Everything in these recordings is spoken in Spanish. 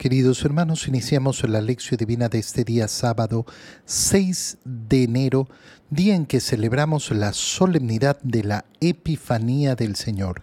Queridos hermanos, iniciamos la lección divina de este día sábado 6 de enero, día en que celebramos la solemnidad de la Epifanía del Señor.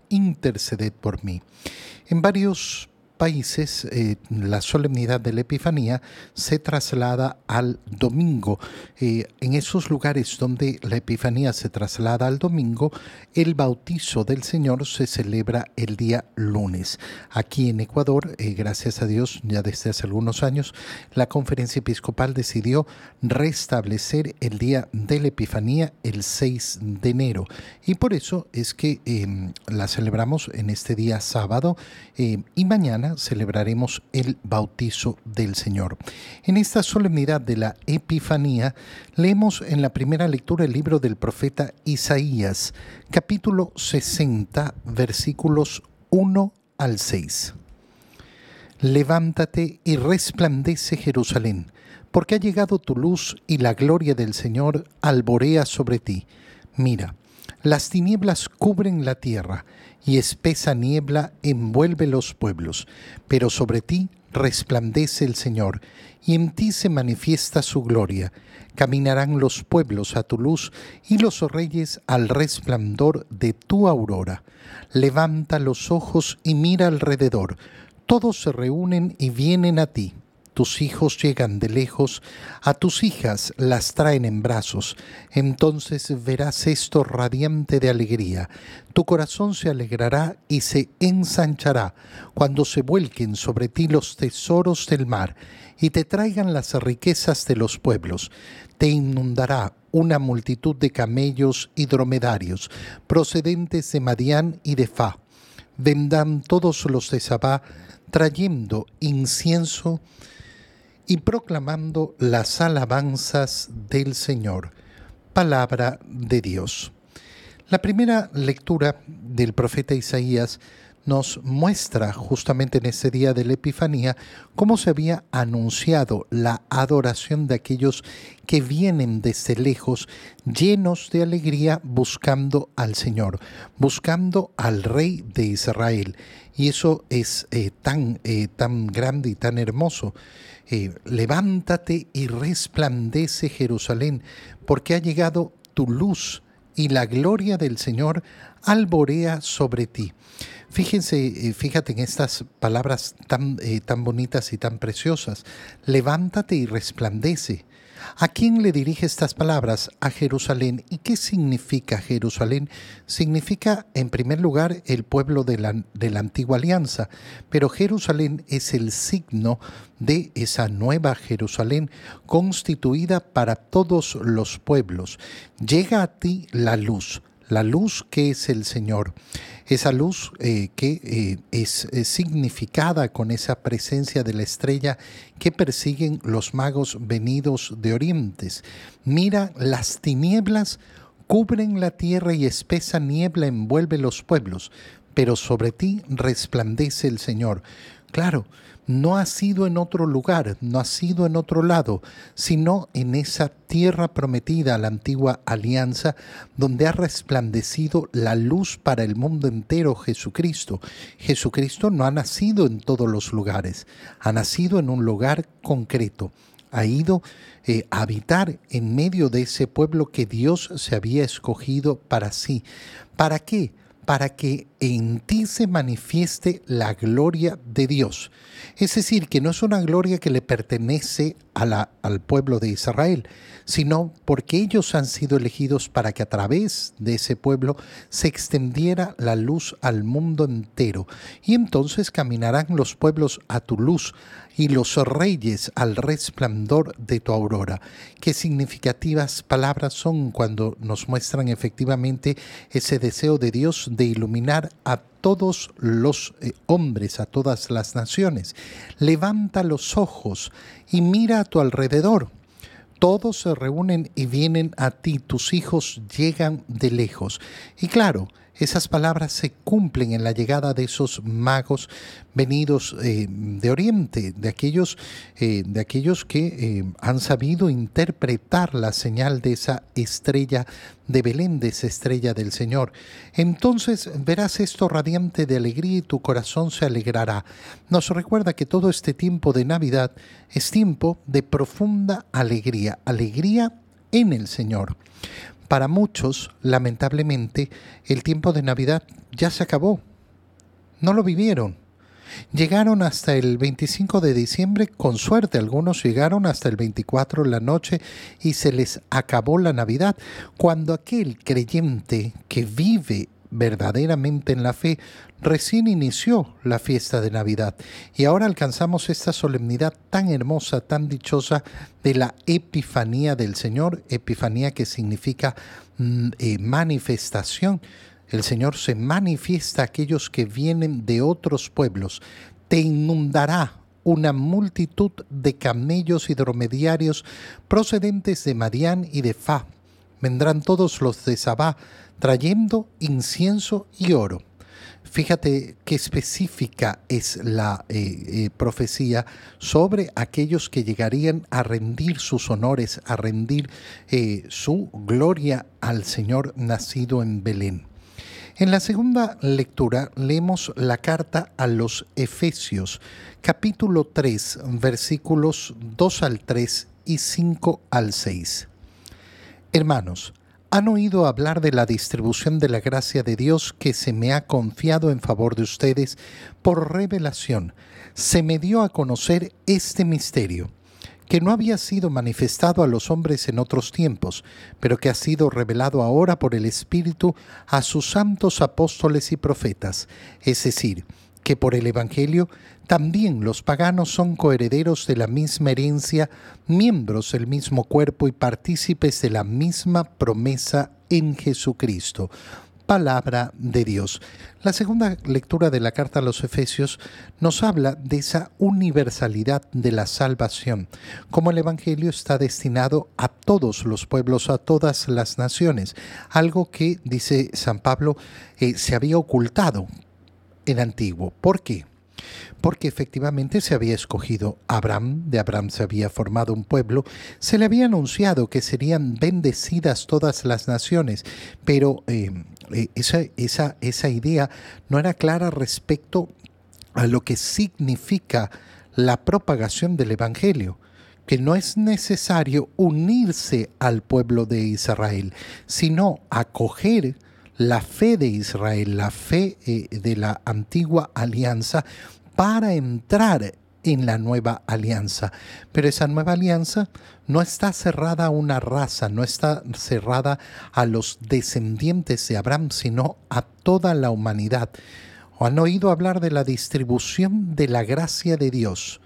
interceded por mí. En varios países eh, la solemnidad de la Epifanía se traslada al domingo. Eh, en esos lugares donde la Epifanía se traslada al domingo, el bautizo del Señor se celebra el día lunes. Aquí en Ecuador, eh, gracias a Dios, ya desde hace algunos años, la conferencia episcopal decidió restablecer el día de la Epifanía el 6 de enero. Y por eso es que em, la celebramos en este día sábado y mañana celebraremos el bautizo del Señor. En esta solemnidad de la Epifanía leemos en la primera lectura el libro del profeta Isaías, capítulo 60, versículos 1 al 6. Levántate y resplandece Jerusalén, porque ha llegado tu luz y la gloria del Señor alborea sobre ti. Mira, las tinieblas cubren la tierra y espesa niebla envuelve los pueblos, pero sobre ti resplandece el Señor, y en ti se manifiesta su gloria. Caminarán los pueblos a tu luz y los reyes al resplandor de tu aurora. Levanta los ojos y mira alrededor. Todos se reúnen y vienen a ti tus hijos llegan de lejos, a tus hijas las traen en brazos, entonces verás esto radiante de alegría. Tu corazón se alegrará y se ensanchará cuando se vuelquen sobre ti los tesoros del mar y te traigan las riquezas de los pueblos. Te inundará una multitud de camellos y dromedarios procedentes de Madián y de Fa. Vendrán todos los de Sabá trayendo incienso y proclamando las alabanzas del Señor. Palabra de Dios. La primera lectura del profeta Isaías nos muestra justamente en ese día de la Epifanía cómo se había anunciado la adoración de aquellos que vienen desde lejos llenos de alegría buscando al Señor, buscando al Rey de Israel. Y eso es eh, tan, eh, tan grande y tan hermoso. Eh, levántate y resplandece Jerusalén, porque ha llegado tu luz y la gloria del Señor alborea sobre ti. Fíjense, eh, fíjate en estas palabras tan, eh, tan bonitas y tan preciosas. Levántate y resplandece. ¿A quién le dirige estas palabras? A Jerusalén. ¿Y qué significa Jerusalén? Significa, en primer lugar, el pueblo de la, de la antigua alianza, pero Jerusalén es el signo de esa nueva Jerusalén constituida para todos los pueblos. Llega a ti la luz la luz que es el Señor, esa luz eh, que eh, es, significada con esa presencia de la estrella que persiguen los magos venidos de orientes. Mira, las tinieblas cubren la tierra y espesa niebla envuelve los pueblos, pero sobre ti resplandece el Señor. Claro, no ha sido en otro lugar, no ha sido en otro lado, sino en esa tierra prometida, la antigua alianza, donde ha resplandecido la luz para el mundo entero Jesucristo. Jesucristo no ha nacido en todos los lugares, ha nacido en un lugar concreto ha ido eh, a habitar en medio de ese pueblo que Dios se había escogido para sí. ¿Para qué? para que en ti se manifieste la gloria de Dios. Es decir, que no es una gloria que le pertenece al pueblo de Israel, sino porque ellos han sido elegidos para que a través de ese pueblo se extendiera la luz al mundo entero. Y entonces caminarán los pueblos a tu luz y los reyes al resplandor de tu aurora. Qué significativas palabras son cuando nos muestran efectivamente ese deseo de Dios de iluminar a todos los eh, hombres, a todas las naciones. Levanta los ojos y mira a tu alrededor. Todos se reúnen y vienen a ti, tus hijos llegan de lejos. Y claro, esas palabras se cumplen en la llegada de esos magos venidos eh, de Oriente, de aquellos, eh, de aquellos que eh, han sabido interpretar la señal de esa estrella de Belén, de esa estrella del Señor. Entonces verás esto radiante de alegría y tu corazón se alegrará. Nos recuerda que todo este tiempo de Navidad es tiempo de profunda alegría, alegría en el Señor. Para muchos, lamentablemente, el tiempo de Navidad ya se acabó. No lo vivieron. Llegaron hasta el 25 de diciembre, con suerte algunos llegaron hasta el 24 de la noche y se les acabó la Navidad, cuando aquel creyente que vive verdaderamente en la fe, recién inició la fiesta de Navidad y ahora alcanzamos esta solemnidad tan hermosa, tan dichosa de la Epifanía del Señor, Epifanía que significa mm, eh, manifestación. El Señor se manifiesta a aquellos que vienen de otros pueblos. Te inundará una multitud de camellos y dromediarios procedentes de Madián y de Fa. Vendrán todos los de Sabá trayendo incienso y oro. Fíjate qué específica es la eh, eh, profecía sobre aquellos que llegarían a rendir sus honores, a rendir eh, su gloria al Señor nacido en Belén. En la segunda lectura leemos la carta a los Efesios, capítulo 3, versículos 2 al 3 y 5 al 6. Hermanos, han oído hablar de la distribución de la gracia de Dios que se me ha confiado en favor de ustedes por revelación. Se me dio a conocer este misterio, que no había sido manifestado a los hombres en otros tiempos, pero que ha sido revelado ahora por el Espíritu a sus santos apóstoles y profetas, es decir, que por el Evangelio también los paganos son coherederos de la misma herencia, miembros del mismo cuerpo y partícipes de la misma promesa en Jesucristo. Palabra de Dios. La segunda lectura de la carta a los Efesios nos habla de esa universalidad de la salvación, como el Evangelio está destinado a todos los pueblos, a todas las naciones, algo que, dice San Pablo, eh, se había ocultado en antiguo. ¿Por qué? Porque efectivamente se había escogido Abraham, de Abraham se había formado un pueblo, se le había anunciado que serían bendecidas todas las naciones, pero eh, eh, esa, esa, esa idea no era clara respecto a lo que significa la propagación del Evangelio que no es necesario unirse al pueblo de Israel, sino acoger la fe de Israel, la fe eh, de la antigua alianza para entrar en la nueva alianza. Pero esa nueva alianza no está cerrada a una raza, no está cerrada a los descendientes de Abraham, sino a toda la humanidad. ¿O han oído hablar de la distribución de la gracia de Dios?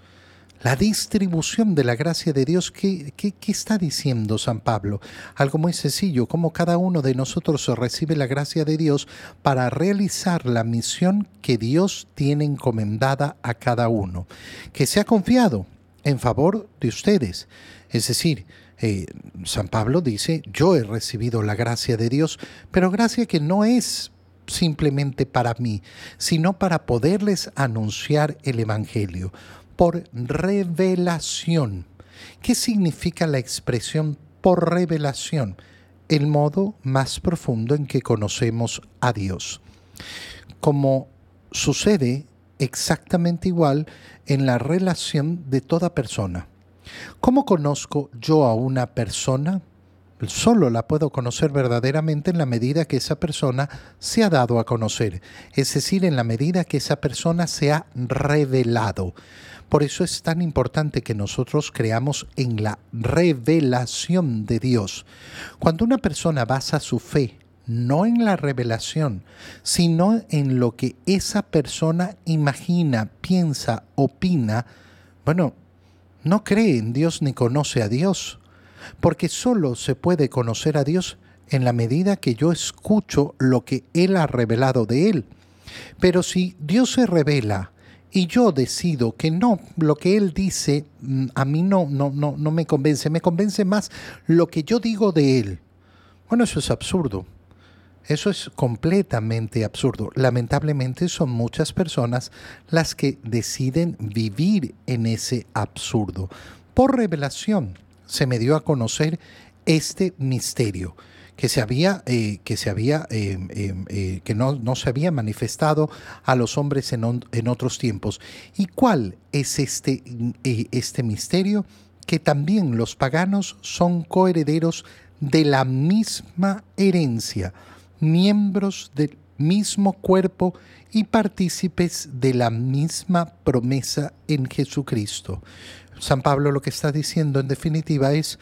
La distribución de la gracia de Dios, ¿qué, está diciendo San Pablo? Algo muy sencillo, como cada uno de nosotros recibe la gracia de Dios para realizar la misión que Dios tiene encomendada a cada uno, que se ha confiado en favor de ustedes. Es decir, eh, San Pablo dice, yo he recibido la gracia de Dios, pero gracia que no es simplemente para mí, sino para poderles anunciar el Evangelio por revelación. ¿Qué significa la expresión por revelación? El modo más profundo en que conocemos a Dios. Como sucede exactamente igual en la relación de toda persona. ¿Cómo conozco yo a una persona? Solo la puedo conocer verdaderamente en la medida que esa persona se ha dado a conocer, es decir, en la medida que esa persona se ha revelado. Por eso es tan importante que nosotros creamos en la revelación de Dios. Cuando una persona basa su fe no en la revelación, sino en lo que esa persona imagina, piensa, opina, bueno, no cree en Dios ni conoce a Dios, porque solo se puede conocer a Dios en la medida que yo escucho lo que Él ha revelado de Él. Pero si Dios se revela y yo decido que no, lo que Él dice mm, a mí no, no, no, no me convence, me convence más lo que yo digo de Él. Bueno, eso es absurdo. Eso es completamente absurdo. Lamentablemente son muchas personas las que deciden vivir en ese absurdo. Por revelación se me dio a conocer este misterio que se había, eh, que, se había eh, eh, que no, no, se había manifestado a los hombres en, en otros tiempos. ¿Y cuál es este, este misterio? Que también los paganos son coherederos de la misma herencia, miembros del mismo cuerpo y partícipes de la misma promesa en Jesucristo. San Pablo lo que está diciendo en definitiva es,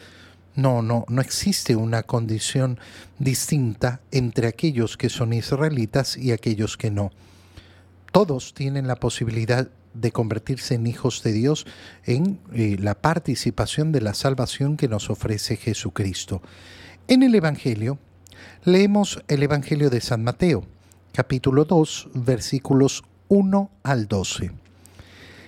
no, no, no existe una condición distinta entre aquellos que son israelitas y aquellos que no. Todos tienen la posibilidad de convertirse en hijos de Dios en eh, la participación de la salvación que nos ofrece Jesucristo. En el Evangelio, leemos el Evangelio de San Mateo, capítulo 2, versículos 1 al 12.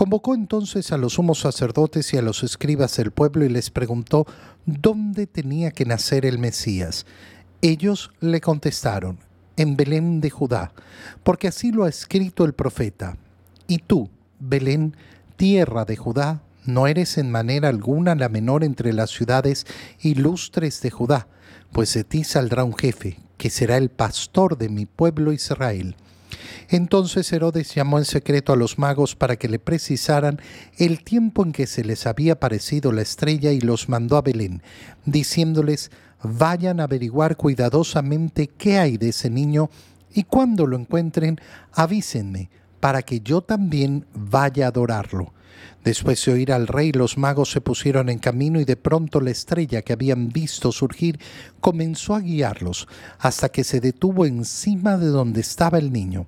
Convocó entonces a los sumos sacerdotes y a los escribas del pueblo y les preguntó dónde tenía que nacer el Mesías. Ellos le contestaron, en Belén de Judá, porque así lo ha escrito el profeta. Y tú, Belén, tierra de Judá, no eres en manera alguna la menor entre las ciudades ilustres de Judá, pues de ti saldrá un jefe, que será el pastor de mi pueblo Israel. Entonces Herodes llamó en secreto a los magos para que le precisaran el tiempo en que se les había aparecido la estrella y los mandó a Belén, diciéndoles, vayan a averiguar cuidadosamente qué hay de ese niño y cuando lo encuentren, avísenme para que yo también vaya a adorarlo. Después de oír al rey, los magos se pusieron en camino y de pronto la estrella que habían visto surgir comenzó a guiarlos hasta que se detuvo encima de donde estaba el niño.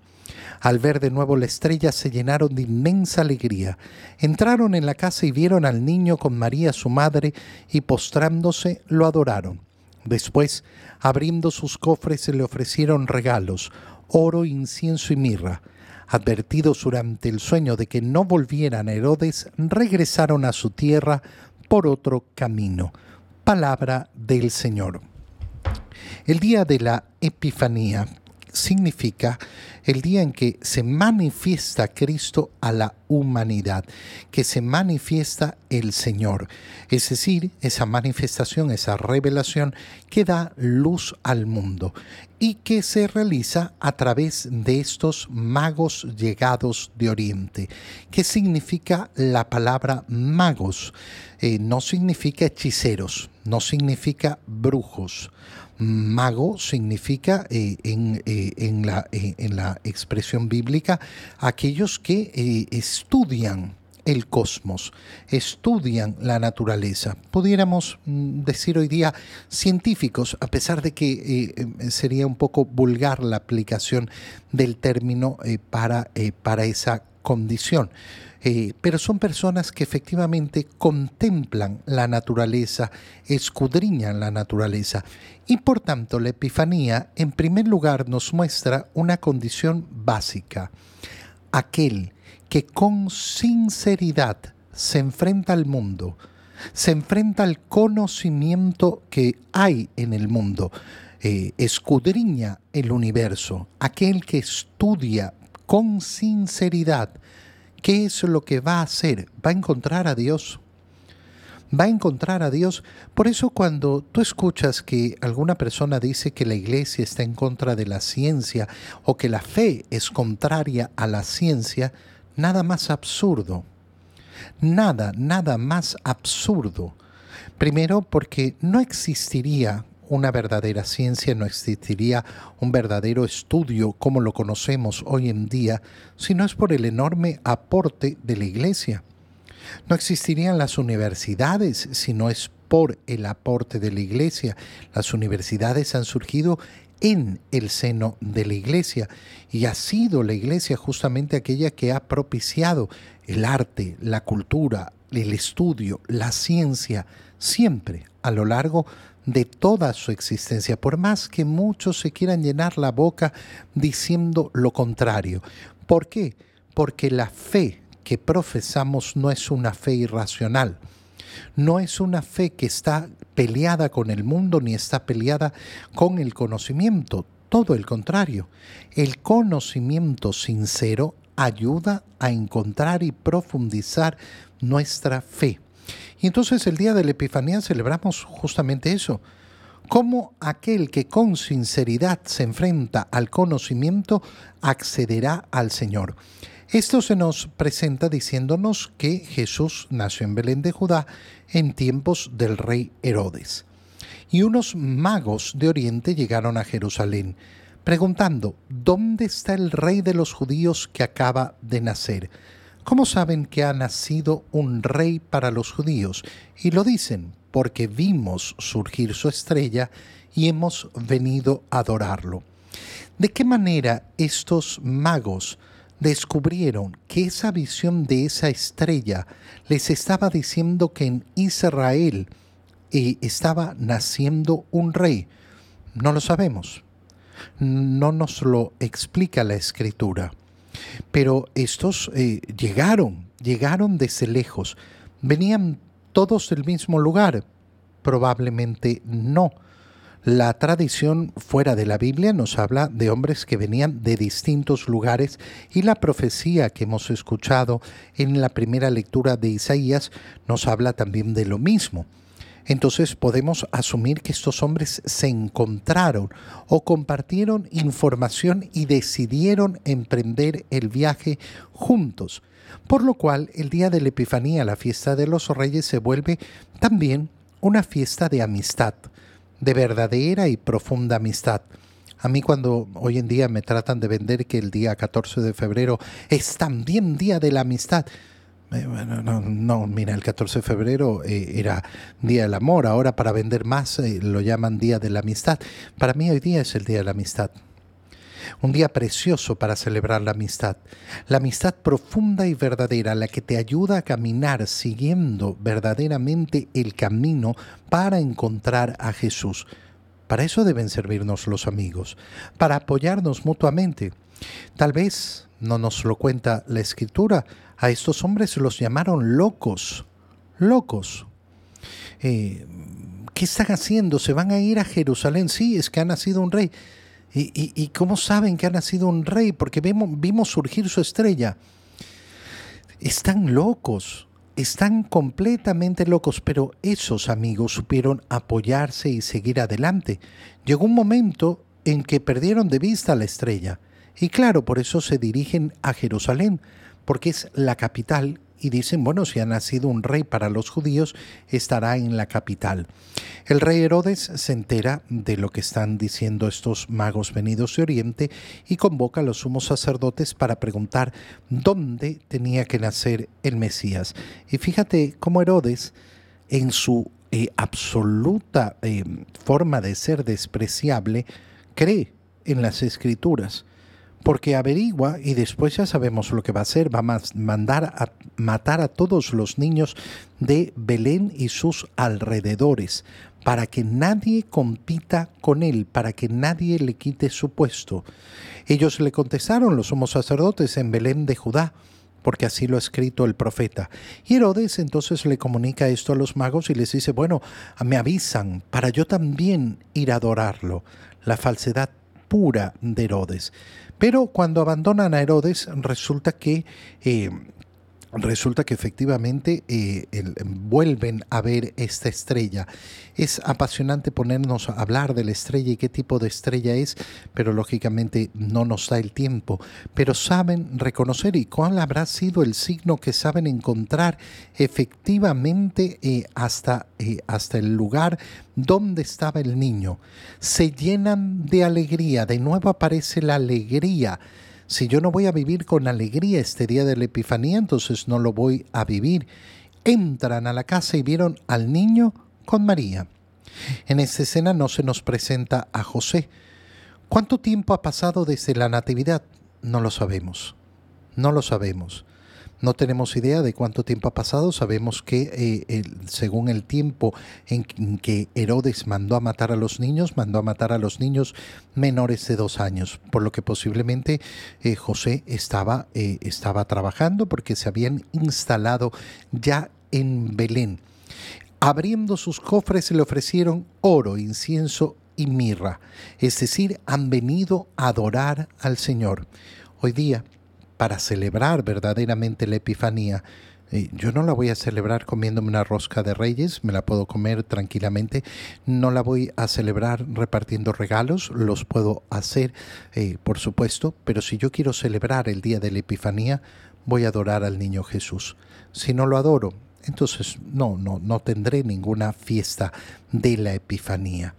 Al ver de nuevo la estrella se llenaron de inmensa alegría. Entraron en la casa y vieron al niño con María su madre y postrándose lo adoraron. Después, abriendo sus cofres, se le ofrecieron regalos, oro, incienso y mirra. Advertidos durante el sueño de que no volvieran a Herodes, regresaron a su tierra por otro camino. Palabra del Señor. El día de la Epifanía significa el día en que se manifiesta Cristo a la humanidad, que se manifiesta el Señor. Es decir, esa manifestación, esa revelación que da luz al mundo y que se realiza a través de estos magos llegados de Oriente. ¿Qué significa la palabra magos? Eh, no significa hechiceros, no significa brujos Mago significa eh, eh, en, la, eh, en, la, expresión bíblica aquellos que estudian el cosmos, estudian la naturaleza. Pudiéramos mm, decir hoy día científicos, a pesar de que sería un poco vulgar la aplicación del término para, para esa condición. Eh, pero son personas que efectivamente contemplan la naturaleza, escudriñan la naturaleza. Y por tanto la Epifanía en primer lugar nos muestra una condición básica. Aquel que con sinceridad se enfrenta al mundo, se enfrenta al conocimiento que hay en el mundo, eh, escudriña el universo, aquel que estudia con sinceridad ¿Qué es lo que va a hacer? Va a encontrar a Dios. Va a encontrar a Dios. Por eso cuando tú escuchas que alguna persona dice que la iglesia está en contra de la ciencia o que la fe es contraria a la ciencia, nada más absurdo. Nada, nada más absurdo. Primero porque no existiría una verdadera ciencia, no existiría un verdadero estudio como lo conocemos hoy en día, si no es por el enorme aporte de la Iglesia. No existirían las universidades si no es por el aporte de la iglesia. Las universidades han surgido en el seno de la iglesia y ha sido la iglesia justamente aquella que ha propiciado el arte, la cultura, el estudio, la ciencia, siempre a lo largo de toda su existencia, por más que muchos se quieran llenar la boca diciendo lo contrario. ¿Por qué? Porque la fe que profesamos no es una fe irracional, no es una fe que está peleada con el mundo ni está peleada con el conocimiento, todo el contrario. El conocimiento sincero ayuda a encontrar y profundizar nuestra fe. Y entonces el día de la Epifanía celebramos justamente eso. Cómo aquel que con sinceridad se enfrenta al conocimiento accederá al Señor. Esto se nos presenta diciéndonos que Jesús nació en Belén de Judá en tiempos del rey Herodes. Y unos magos de Oriente llegaron a Jerusalén, preguntando, ¿dónde está el rey de los judíos que acaba de nacer? ¿Cómo saben que ha nacido un rey para los judíos? Y lo dicen porque vimos surgir su estrella y hemos venido a adorarlo. ¿De qué manera estos magos descubrieron que esa visión de esa estrella les estaba diciendo que en Israel eh, estaba naciendo un rey. No lo sabemos. No nos lo explica la escritura. Pero estos eh, llegaron, llegaron desde lejos. ¿Venían todos del mismo lugar? Probablemente no. La tradición fuera de la Biblia nos habla de hombres que venían de distintos lugares y la profecía que hemos escuchado en la primera lectura de Isaías nos habla también de lo mismo. Entonces podemos asumir que estos hombres se encontraron o compartieron información y decidieron emprender el viaje juntos, por lo cual el día de la Epifanía, la fiesta de los reyes, se vuelve también una fiesta de amistad de verdadera y profunda amistad. A mí cuando hoy en día me tratan de vender que el día 14 de febrero es también día de la amistad, eh, no, no, mira, el 14 de febrero eh, era Día del Amor, ahora para vender más eh, lo llaman Día de la Amistad. Para mí hoy día es el Día de la Amistad un día precioso para celebrar la amistad, la amistad profunda y verdadera, la que te ayuda a caminar siguiendo verdaderamente el camino para encontrar a Jesús. Para eso deben servirnos los amigos, para apoyarnos mutuamente. Tal vez, no nos lo cuenta la escritura, a estos hombres los llamaron locos, locos. Eh, ¿Qué están haciendo? ¿Se van a ir a Jerusalén? Sí, es que ha nacido un rey. ¿Y, cómo saben que ha nacido un rey? Porque vimos, vimos surgir su estrella. Están locos, están completamente locos, pero esos amigos supieron apoyarse y seguir adelante. Llegó un momento en que perdieron de vista la estrella. Y claro, por eso se dirigen a Jerusalén, porque es la capital y dicen, bueno, si ha nacido un rey para los judíos, estará en la capital. El rey Herodes se entera de lo que están diciendo estos magos venidos de Oriente y convoca a los sumos sacerdotes para preguntar dónde tenía que nacer el Mesías. Y fíjate cómo Herodes, en su eh, absoluta eh, forma de ser despreciable, cree en las escrituras porque averigua y después ya sabemos lo que va a hacer, va a mandar a matar a todos los niños de Belén y sus alrededores, para que nadie compita con él, para que nadie le quite su puesto. Ellos le contestaron, los somos sacerdotes en Belén de Judá, porque así lo ha escrito el profeta. Y Herodes entonces le comunica esto a los magos y les dice, bueno, me avisan para yo también ir a adorarlo. La falsedad pura de Herodes. Pero cuando abandonan a Herodes, resulta que eh, resulta que efectivamente eh, vuelven a ver esta estrella. Es apasionante ponernos a hablar de la estrella y qué tipo de estrella es, pero lógicamente no nos da el tiempo. Pero saben reconocer y cuál habrá sido el signo que saben encontrar efectivamente eh, hasta, eh, hasta el lugar donde estaba el niño. Se llenan de alegría, de nuevo aparece la alegría si yo no voy a vivir con alegría este día de la Epifanía, entonces no lo voy a vivir. Entran a la casa y vieron al niño con María. En esta escena no se nos presenta a José. ¿Cuánto tiempo ha pasado desde la Natividad? No lo sabemos. No lo sabemos. No tenemos idea de cuánto tiempo ha pasado. Sabemos que eh, según el tiempo en que Herodes mandó a matar a los niños, mandó a matar a los niños menores de dos años, por lo que posiblemente eh, José estaba, eh, estaba trabajando porque se habían instalado ya en Belén. Abriendo sus cofres le ofrecieron oro, incienso y mirra, es decir, han venido a adorar al Señor. Hoy día para celebrar verdaderamente la Epifanía. Eh, yo no la voy a celebrar comiéndome una rosca de reyes, me la puedo comer tranquilamente. No la voy a celebrar repartiendo regalos, los puedo hacer, eh, por supuesto, pero si yo quiero celebrar el día de la Epifanía, voy a adorar al niño Jesús. Si no lo adoro, entonces no, no, no tendré ninguna fiesta de la Epifanía.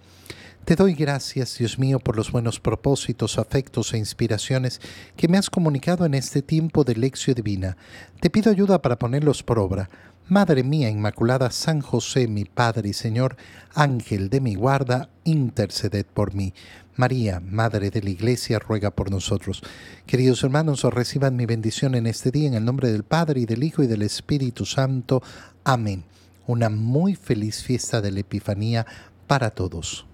Te doy gracias, Dios mío, por los buenos propósitos, afectos e inspiraciones que me has comunicado en este tiempo de lección divina. Te pido ayuda para ponerlos por obra. Madre mía Inmaculada, San José, mi Padre y Señor, Ángel de mi guarda, interceded por mí. María, Madre de la Iglesia, ruega por nosotros. Queridos hermanos, reciban mi bendición en este día en el nombre del Padre y del Hijo y del Espíritu Santo. Amén. Una muy feliz fiesta de la Epifanía para todos.